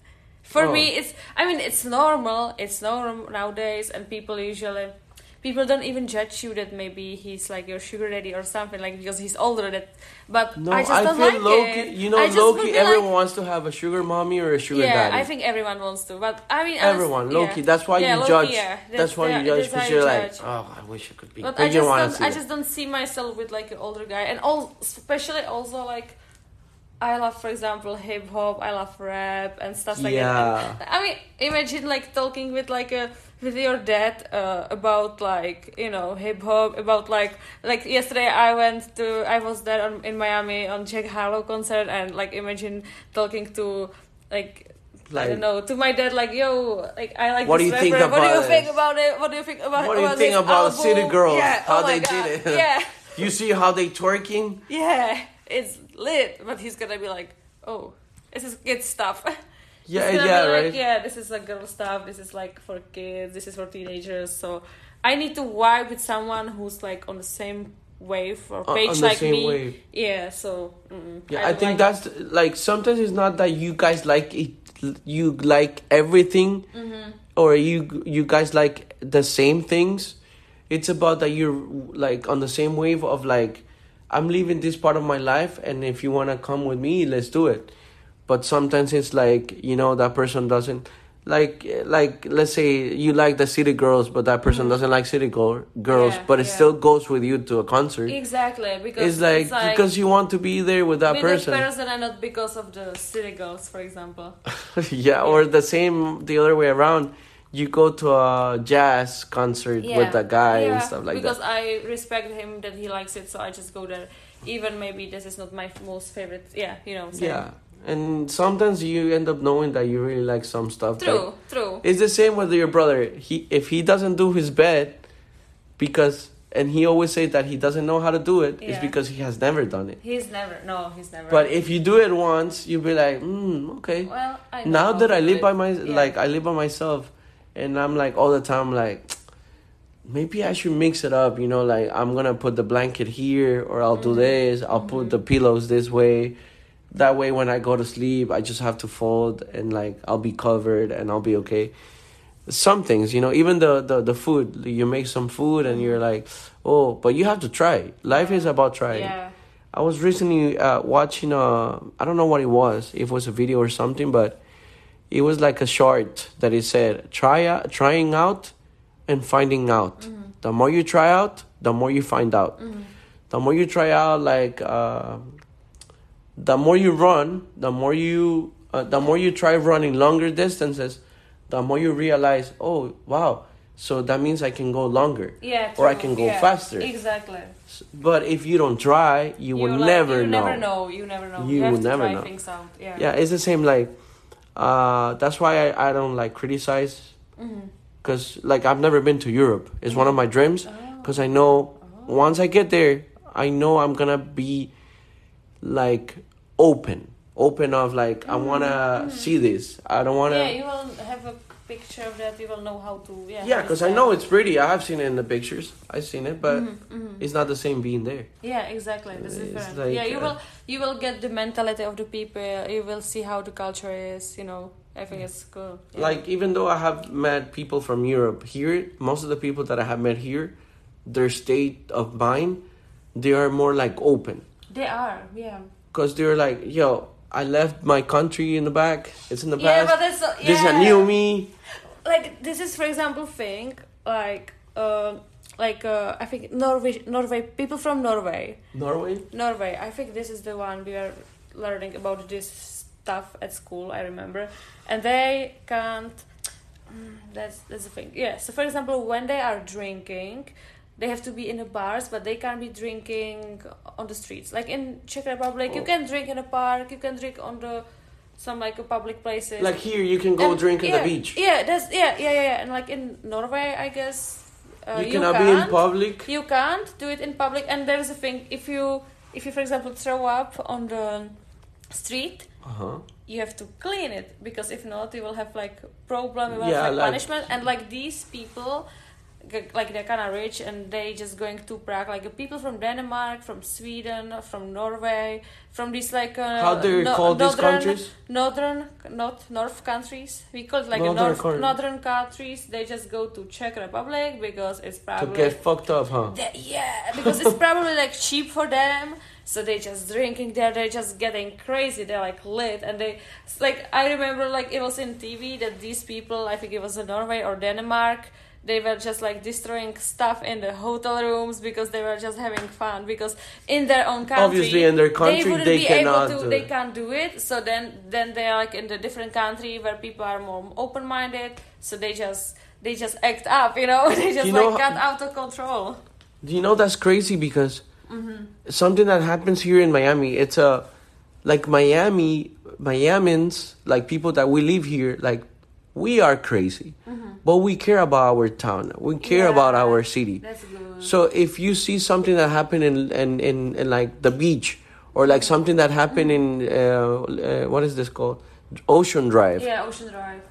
For Oh. me, it's I mean it's normal. It's normal nowadays, and people usually people don't even judge you that maybe he's like your sugar daddy or something like because he's older. That but No, I I, just don't feel like Loki. it. You know, I Loki. Everyone like- wants to have a sugar mommy or a sugar yeah, daddy. I think everyone wants to, but I mean Everyone, yeah. Loki. That's why Yeah, you Loki, judge. yeah. That's, why yeah, you judge because why you're you like, oh, I wish I could be. But But I just want don't. see I just don't see myself with like an older guy, and all especially also like I love, for example, hip hop. I love rap and stuff like Yeah. that. I mean, imagine like talking with like a with your dad uh, about like you know hip hop about like like yesterday I went to I was there on, in Miami on Jack Harlow concert and like imagine talking to like. I don't know. To my dad, like, yo, like, I like What this do you think rapper. What do you think about it? What do you think about? What do you about think about album? City Girls? Yeah. How oh they God. did it? Yeah. You see how they twerking? Yeah, it's lit, but he's gonna be like, oh, this is good stuff. Yeah, yeah, like, right. yeah, this is like girl stuff. This is like for kids. This is for teenagers. So I need to vibe with someone who's like on the same wave or On- page the like me. wave. Yeah. So Yeah, I, don't think like- that's like sometimes it's not that you guys like it, you like everything, Mm-hmm. or you you guys like the same things. It's about that you're like on the same wave of like, I'm leaving this part of my life, and if you wanna come with me, let's do it. But sometimes it's like you know that person doesn't like like let's say you like the city girls, but that person doesn't like city girl, girls, Mm-hmm. Yeah, but it yeah. still goes with you to a concert. exactly because It's like, because you want to be there with that with person. person and not because of the city girls, for example. yeah, or the same the other way around. You go to a jazz concert Yeah. with a guy and stuff like that. because. I respect him that he likes it, so I just go there. Even maybe this is not my most favorite. Yeah, you know. Yeah, and sometimes you end up knowing that you really like some stuff. True. Like, true. it's the same with your brother. He if he doesn't do his bed, because and he always say that he doesn't know how to do it. It's Yeah. because he has never done it. He's never. No, he's never. But if you do it once, you'll be like, mm, okay. well, I know now that I live by my Yeah. like I live by myself, and I'm like all the time like, maybe I should mix it up. You know, like I'm gonna put the blanket here, or I'll do Mhm. this. I'll put the pillows this way. That way, when I go to sleep, I just have to fold, and like I'll be covered, and I'll be okay. Some things, you know, even the the the food. You make some food, and you're like, oh, but you have to try. Life is about trying. Yeah. I was recently uh, watching a I don't know what it was, if it was a video or something, but it was like a short that it said try out, trying out and finding out. Mm-hmm. The more you try out, the more you find out. Mm-hmm. The more you try out, like uh, the more you run, the more you uh, the more you try running longer distances, the more you realize, oh wow, so that means I can go longer. Yeah. Or I can go Yeah. faster. Exactly. But if you don't try, you, will like- never you know. never know. You never know. You You, will never try know. things out. Yeah. Yeah, it's the same. Like, uh, that's why I, I don't like criticize, Mm-hmm. cause like I've never been to Europe. It's one of my dreams, Oh. cause I know once I get there, I know I'm gonna be like open, open of like I wanna see this. I don't wanna. Mm-hmm. Yeah, you will have a picture of that. You will know how to. Yeah. Yeah, because I know it's pretty. I have seen it in the pictures. I've seen it, but Mm-hmm, it's not the same being there. Yeah, exactly. That's It's different. like, yeah, you uh, will you will get the mentality of the people. You will see how the culture is. You know, I think it's cool. Yeah. Like even though I have met people from Europe here, most of the people that I have met here, their state of mind, they are more like open, they are. Yeah. cause they're like, yo, I left my country in the back. It's in the Yeah, past. but that's uh, yeah. This is a new me. like this is for example thing like uh, like uh, I think Norway Norway people from Norway Norway. Norway I think this is the one we are learning about this stuff at school I remember and they can't mm, that's that's the thing yeah so for example when they are drinking they have to be in the bars but they can't be drinking on the streets like in Czech Republic you Oh. can drink in a park you can drink on the some like public places Like here, you can go and- drink in yeah, the beach. Yeah, that's yeah, yeah, yeah. And like in Norway, I guess uh, you you, cannot be in public. You can't do it in public. And there's a thing: if you, if you, for example, throw up on the street, Uh huh. you have to clean it because if not, you will have like problem. You will Yeah, have like, like- punishment. And like these people. Like they're kind of rich and they just going to Prague. Like the people from Denmark, from Sweden, from Norway, from these like uh, How do you no- call these northern- countries? northern not north countries. We call it like Northern north coun- northern countries. They just go to czech republic because it's probably To get fucked up, huh? They- yeah because it's probably like cheap for them. So they just drinking there. They're just getting crazy. They're like lit. And they like i remember like it was in tv that these people i think it was in norway or denmark they were just like destroying stuff in the hotel rooms because they were just having fun. Because in their own country Obviously, in their country, they wouldn't they be cannot able to do they can't do it. So then then they're like in the different country where people are more open-minded. So they just they just act up you know? They just You like how- got out of control. Do you know that's crazy? Because Mm-hmm. something that happens here in Miami, it's a like Miami, Miamians, like people that we live here, like we are crazy, but we care about our town, we care about Mm-hmm. Our city. that's good So if you see something that happened in in, in, in like the beach or like something that happened in uh, uh, what is this called Ocean Drive. yeah ocean drive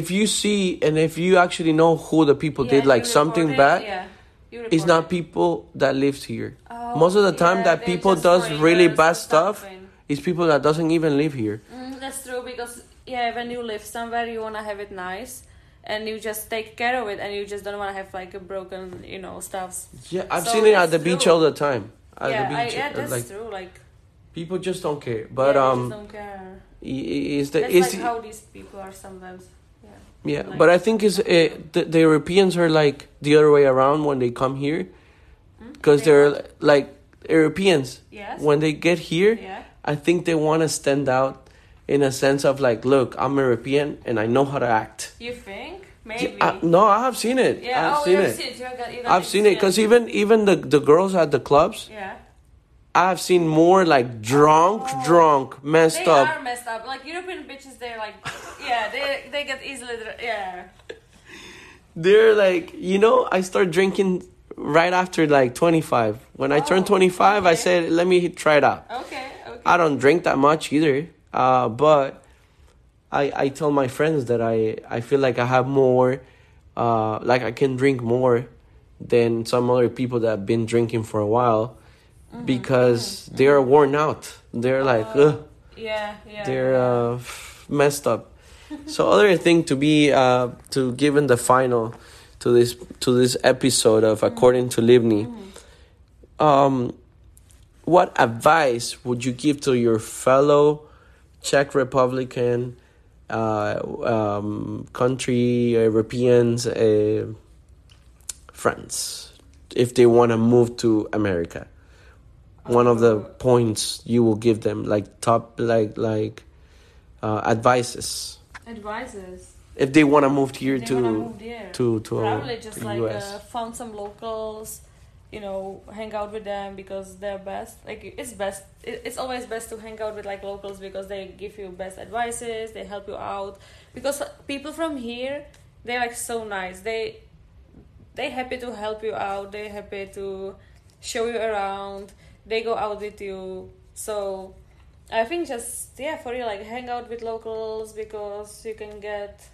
If you see and if you actually know who the people Yeah, did like something report bad, yeah it's not people that lives here. Oh, Most of the time yeah, that people does really bad or stuff is people that doesn't even live here. Mm, that's true because yeah, when you live somewhere, you wanna have it nice, and you just take care of it, and you just don't wanna have like a broken, you know, stuffs. Yeah, I've So seen it at the beach all the time. At yeah, the beach, I, yeah, that's like true. Like, people just don't care. But yeah, um, just don't care. is the That's is like how these people are sometimes. Yeah. yeah, like- but I think is uh, the, the Europeans are like the other way around when they come here, Hmm? because They they're like Europeans Yes. when they get here. yeah. I think they want to stand out in a sense of like, look, I'm European and I know how to act. You think? Maybe. I- no, I have seen it. yeah. I've oh, seen it. seen. Got, I've seen it because even even the the girls at the clubs, Yeah. I've seen more like drunk, Oh. drunk, messed They up. They are messed up. Like European bitches, they're like, yeah, they they get easily, yeah. They're like, you know, I start drinking right after like 25. When I turned Oh, 25, I said, let me try it out. Okay. Okay. I don't drink that much either, uh, but I I tell my friends that I I feel like I have more, uh, like I can drink more than some other people that have been drinking for a while, Mm-hmm. because they are worn out. They're like, ugh, yeah. Yeah. they're yeah. uh, messed up. so other thing to be uh, to given the final to this to this episode of according to Livni. Um, what advice would you give to your fellow Czech Republican uh, um, country Europeans uh, friends if they want to move to America? One of the points you will give them, like top, like like uh, advices, advices. if they want to move here to move to to, Probably just like US. uh, found some locals, you know, hang out with them because they're best. Like it's best. It's always best to hang out with like locals because they give you best advices. They help you out because people from here they're like so nice. They they happy to help you out. They happy to show you around. They go out with you. So I think just yeah for you like hang out with locals because you can get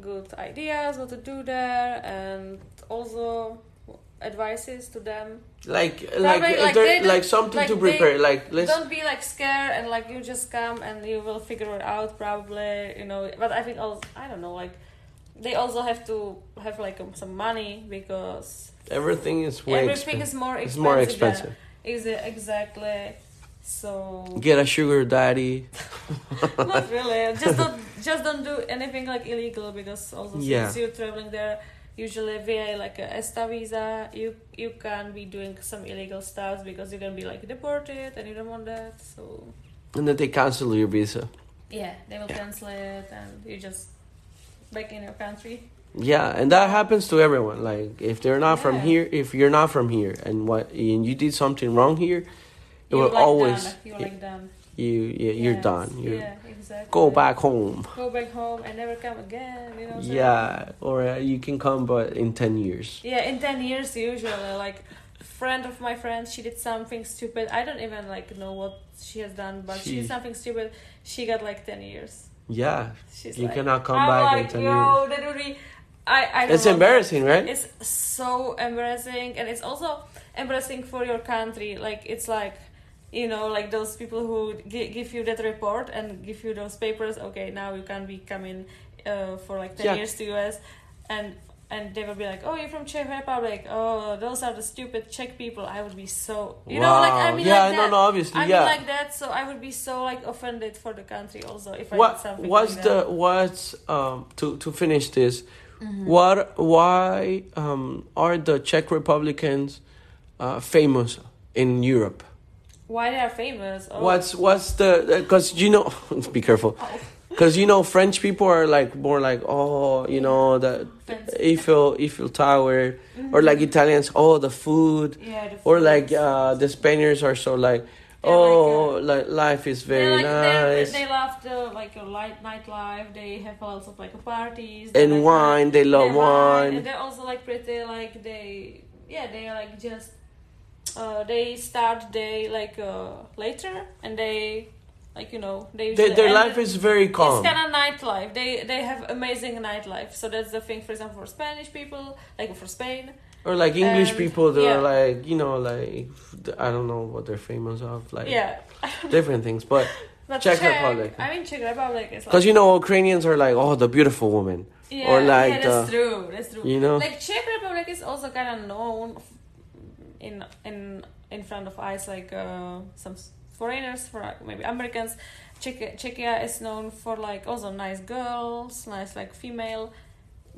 good ideas what to do there and also advices to them. Like like like, don't- like something like to prepare like let's don't be like scared and like you just come and you will figure it out probably you know. But i think also i don't know like they also have to have like um, some money because everything is way everything expen- is more expensive it's more expensive. is it exactly so get a sugar daddy. Not really. Just don't just don't do anything like illegal because also Yeah. since you're traveling there usually via like a ESTA visa you you can be doing some illegal stuff because you're gonna be like deported and you don't want that so. And then they cancel your visa. Yeah they will Yeah. cancel it and you just back in your country. Yeah and that happens to everyone. Like if they're not from here if you're not from here and what and you did something wrong here it you're will like always done. you're like done you yeah, you're done you yeah exactly go back home go back home and never come again you know yeah or uh, you can come but in 10 years Yeah, in ten years usually. Like friend of my friend, she did something stupid. I don't even like know what she has done, but she, She- did something stupid. She got like ten years. yeah She's You like, cannot come I'm back in like, 10 yo, that would be. I I. It's embarrassing right. It's so embarrassing, and it's also embarrassing for your country. Like it's like. You know, like those people who gi- give you that report and give you those papers. Okay, now you can be coming uh, for like ten Yeah. years to US, and and they will be like, "Oh, you're from Czech Republic. Oh, those are the stupid Czech people." I would be so, you know, like I mean, yeah like no that. no obviously I yeah mean like that, so I would be so like offended for the country also if I did what something what's like the what's um to to finish this Mm-hmm. What? Why um, are the Czech Republicans uh, famous in Europe? Why they are famous? Oh. What's what's the? Because you know, be careful. Oh. Because you know, French people are like more like oh, you know the. Eiffel Eiffel Tower, or like Italians, oh the food, Yeah, the or like uh, the Spaniards are so like oh like, like life is very like, nice They love the like a light nightlife. They have lots of like parties. and like, wine. They love they wine. and they're also like pretty like they yeah they are like just uh they start day like uh later and they like you know they Their, usually their end life is very calm. It's kind of nightlife. They they have amazing nightlife. So that's the thing. For example, for Spanish people, like for Spain, Or like English And- people, they're yeah. like you know like I don't know what they're famous of, like yeah. different things. But But Czech Republic. I mean, Czech Republic is like because you know Ukrainians are like oh the beautiful woman, yeah, or like yeah, that's the- true. That's true. you know Like Czech Republic is also kind of known in in in front of eyes like uh, some foreigners, for maybe Americans. Czech Czechia is known for like also nice girls, nice like female,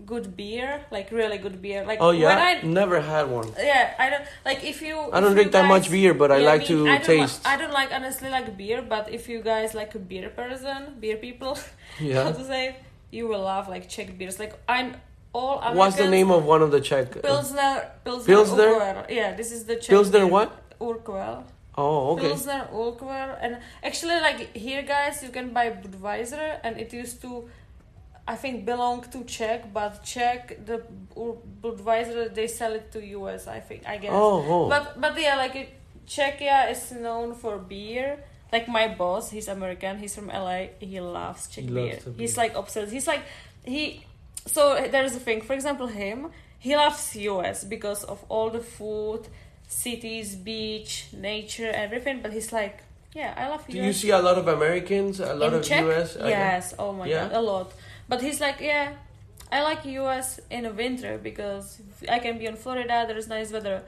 good beer, like really good beer. Like oh yeah I never had one. yeah, I don't like if you. I don't drink that much beer, but I Yeah, like me- to I taste. I don't like honestly like beer, but if you guys like a beer person, beer people, yeah. how to say, you will love like Czech beers. Like I'm all. Americans, What's the name of one of the Czech? Uh, Pilsner, Pilsner, Pilsner? Urquell. Yeah, this is the Czech Pilsner beer. what? Urquell. Oh okay. Pilsner, Urquell, and actually, like here, guys, you can buy Budweiser, and it used to, I think, belong to Czech, but Czech, the Budweiser, they sell it to US. I think, I guess. Oh oh. But but yeah, like it, Czechia is known for beer. Like my boss, he's American. He's from LA. He loves Czech He beer. loves the He's like obsessed. He's like he. So there's a thing. For example, him. He loves US because of all the food, cities, beach, nature, everything. But he's like, yeah, I love Do US. you see a lot of Americans, a lot In of Czech? US? Yes. Oh my Yeah? god, a lot. But he's like, yeah, I like US in the winter because I can be in Florida. There's nice weather.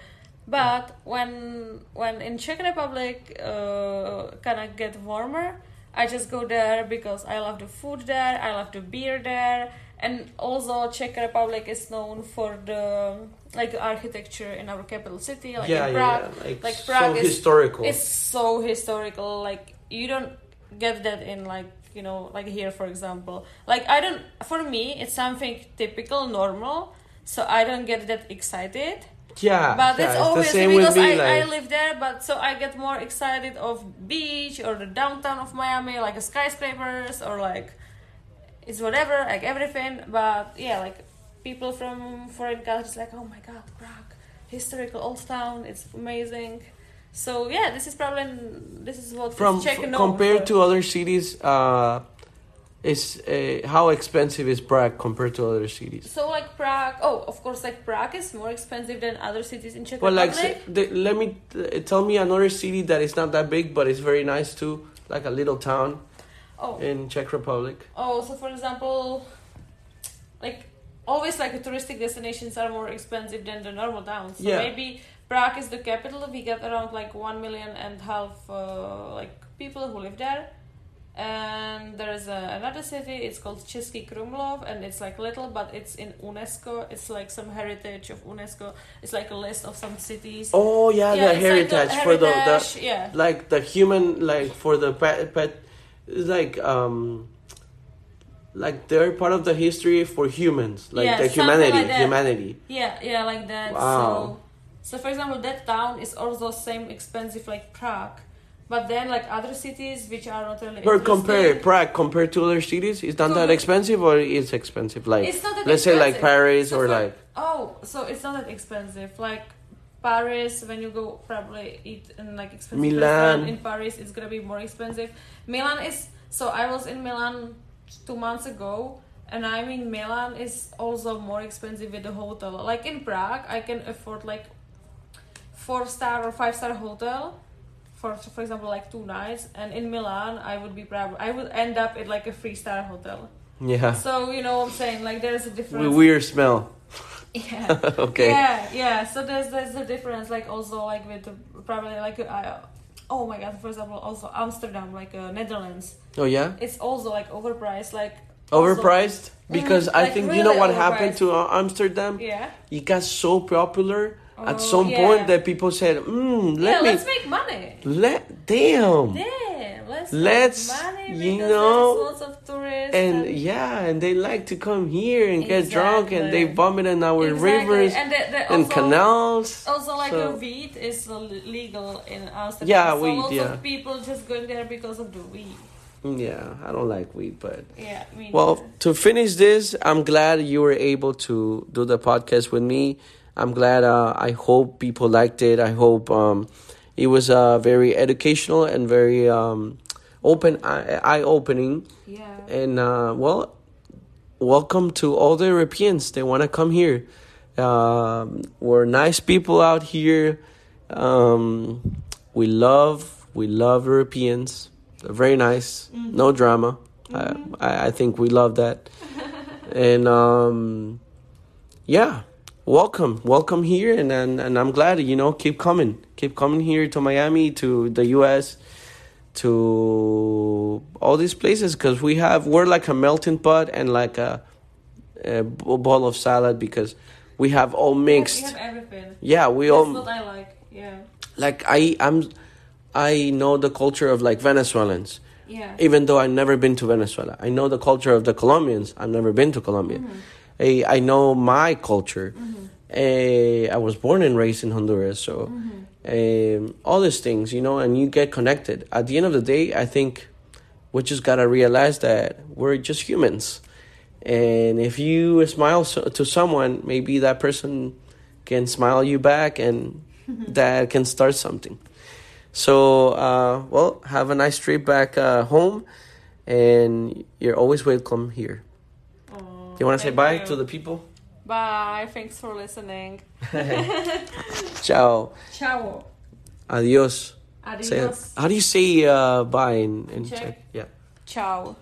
But when when in Czech Republic, uh, kind of get warmer, I just go there because I love the food there. I love the beer there, and also Czech Republic is known for the like architecture in our capital city, like yeah, in Prague. yeah. Like, like so Prague is- historical. It's so historical. Like you don't get that in like you know like here for example. Like I don't. For me, it's something typical, normal. So I don't get that excited. yeah, But yeah, it's always the same with because. I, I live there. But so I get more excited of beach or the downtown of Miami, like skyscrapers or like it's whatever, like everything. But yeah, like people from foreign countries, like oh my god, Prague, historical old town, it's amazing. So yeah, this is probably this is what from Czech f- compared for. to other cities, uh, is uh, how expensive is Prague compared to other cities? So like Prague, oh of course like Prague is more expensive than other cities in Czech Well, like, Republic. say, the, let me uh, tell me another city that is not that big, but it's very nice too, like a little town oh, in Czech Republic. Oh, so for example, like always like touristic destinations are more expensive than the normal towns. So Yeah. maybe Prague is the capital. We get around like one million and half uh, like people who live there. And there's uh, another city. It's called Český Krumlov, and it's like little, but it's in UNESCO. It's like some heritage of UNESCO. It's like a list of some cities. Oh yeah, the heritage, like the for the, the yeah. like the human like for the pet pet like um like they're part of the history for humans like Yeah, the humanity like humanity Yeah, yeah, like that. Wow. So, so for example, that town is also same expensive like Prague, but then like other cities which are not really. but compare prague compared to other cities is not So that expensive or it's expensive like It's not that let's say like paris So or for- like Oh, so it's not that expensive. Like Paris, when you go probably eat in like expensive Milan. in Paris, it's gonna be more expensive. Milan is so I was in Milan two months ago, and I mean Milan is also more expensive with the hotel. Like in Prague, I can afford like four star or five star hotel. For, for example, like two nights, and in Milan, I would be probably I would end up at like a three star hotel. yeah So you know what I'm saying? Like there's a difference. Weird smell Yeah. okay Yeah, yeah. So there's there's a difference, like also like with probably like uh, oh my god, for example, also Amsterdam, like uh, Netherlands. oh yeah It's also like overpriced. Like Overpriced because I Like, think you know really what happened to uh, Amsterdam. Yeah. It got so popular at Oh, some yeah. point that people said, mm, "Let yeah, me let's make money. let damn." Damn, let's, Let's, you know, there's lots of tourists and yeah, and they like to come here and get drunk, and they vomit in our Exactly. rivers and, they, they and canals. Also, like So- the weed is legal in Amsterdam. Yeah, so weed, lots yeah. of people just going there because of the weed. Yeah, I don't like weed, but Yeah, well, to finish this, I'm glad you were able to do the podcast with me. I'm glad. Uh, I hope people liked it. I hope um, it was uh, very educational and very um, open, eye opening. yeah. And uh, well, welcome to all the Europeans. They want to come here. Um, we're nice people out here. Um, we love we love Europeans. They're very nice. No drama. I, I I think we love that. and um, yeah, welcome, welcome here. And, and and I'm glad you know keep coming, keep coming here to Miami, to the U.S to all these places because we have we're like a melting pot and like a, a bowl of salad because we have all mixed. We have everything. Yeah, we That's all what I like. Yeah. like I I'm I know the culture of like Venezuelans. Yeah. Even though I've never been to Venezuela, I know the culture of the Colombians. I've never been to Colombia. Mm-hmm. I, I know my culture. Eh, I was born and raised in Honduras, so um, all these things, you know, and you get connected. At the end of the day, I think we just gotta realize that we're just humans, and if you smile so, to someone, maybe that person can smile you back, and that can start something. So, uh, well, have a nice trip back uh, home, and you're always welcome here. Oh, You want to say bye you. to the people? Bye. Thanks for listening. Ciao. Ciao. Adios. Say, Adios. how do you say uh, bye in, in Czech? Czech? Yeah. Ciao.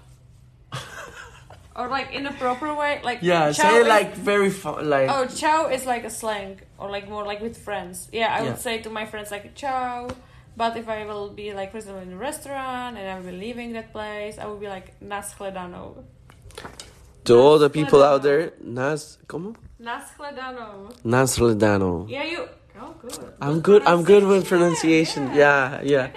or like in a proper way, like Yeah, ciao say it is- like very fun. Like, Oh, ciao is like a slang, or like more like with friends. Yeah, I Yeah. would say to my friends like ciao. But if I will be like, for example, in a restaurant and I will be leaving that place, I will be like naschledanou. To all the people out there, Nas, ¿cómo? Naschledanou. Nasledano. Yeah, you. Oh, good. I'm good. I'm good with pronunciation. Yeah, yeah.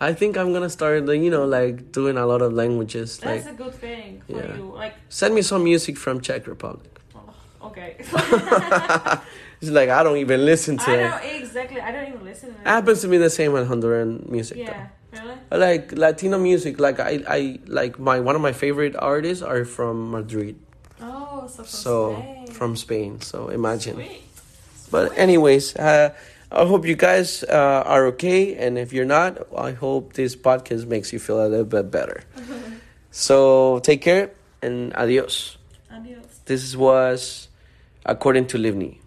I. I think I'm gonna start, the, you know, like doing a lot of languages. That's Like, a good thing for Yeah. you. Like, send me some music from Czech Republic. oh, okay. It's like I don't even listen to I it. know exactly. I don't even listen. To it. Happens to me the same with Honduran music. Yeah. Really? Like Latino music, like I, I like my one of my favorite artists are from Madrid. Oh, so from so Spain. from Spain. So imagine. Sweet. But anyways, uh, I hope you guys uh, are okay, and if you're not, I hope this podcast makes you feel a little bit better. so take care and adios. Adios. This was according to Livni.